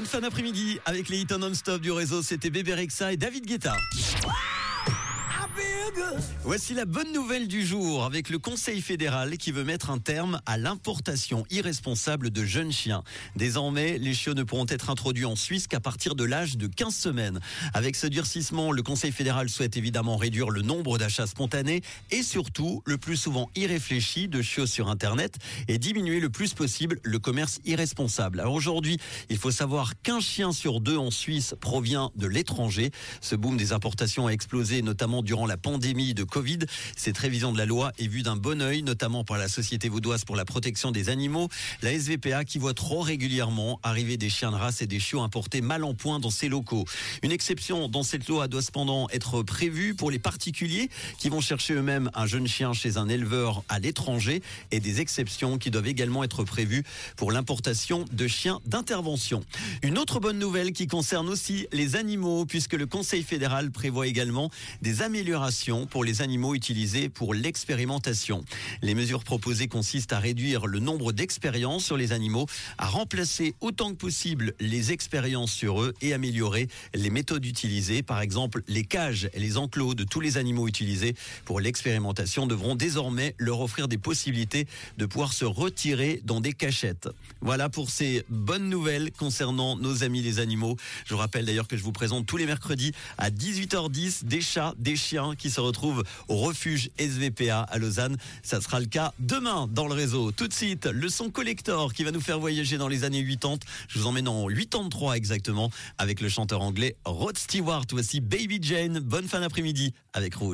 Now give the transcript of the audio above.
Bonne fin d'après-midi avec les hits non-stop du réseau. C'était Bébé Rexa et David Guetta. Voici la bonne nouvelle du jour avec le Conseil fédéral qui veut mettre un terme à l'importation irresponsable de jeunes chiens. Désormais, les chiots ne pourront être introduits en Suisse qu'à partir de l'âge de 15 semaines. Avec ce durcissement, le Conseil fédéral souhaite évidemment réduire le nombre d'achats spontanés et surtout, le plus souvent irréfléchi, de chiots sur Internet et diminuer le plus possible le commerce irresponsable. Alors aujourd'hui, il faut savoir qu'un chien sur deux en Suisse provient de l'étranger. Ce boom des importations a explosé notamment durant la pandémie de Covid. Cette révision de la loi est vue d'un bon œil, notamment par la Société vaudoise pour la protection des animaux, la SVPA qui voit trop régulièrement arriver des chiens de race et des chiots importés mal en point dans ses locaux. Une exception dans cette loi doit cependant être prévue pour les particuliers qui vont chercher eux-mêmes un jeune chien chez un éleveur à l'étranger et des exceptions qui doivent également être prévues pour l'importation de chiens d'intervention. Une autre bonne nouvelle qui concerne aussi les animaux puisque le Conseil fédéral prévoit également des améliorations pour les animaux utilisés pour l'expérimentation. Les mesures proposées consistent à réduire le nombre d'expériences sur les animaux, à remplacer autant que possible les expériences sur eux et améliorer les méthodes utilisées. Par exemple, les cages et les enclos de tous les animaux utilisés pour l'expérimentation devront désormais leur offrir des possibilités de pouvoir se retirer dans des cachettes. Voilà pour ces bonnes nouvelles concernant nos amis les animaux. Je vous rappelle d'ailleurs que je vous présente tous les mercredis à 18h10 des chats, des chiens qui se retrouvent au refuge SVPA à Lausanne. Ça sera le cas demain dans le réseau. Tout de suite, le son collector qui va nous faire voyager dans les années 80. Je vous emmène en 83 exactement avec le chanteur anglais Rod Stewart. Voici Baby Jane. Bonne fin d'après-midi avec Rouge.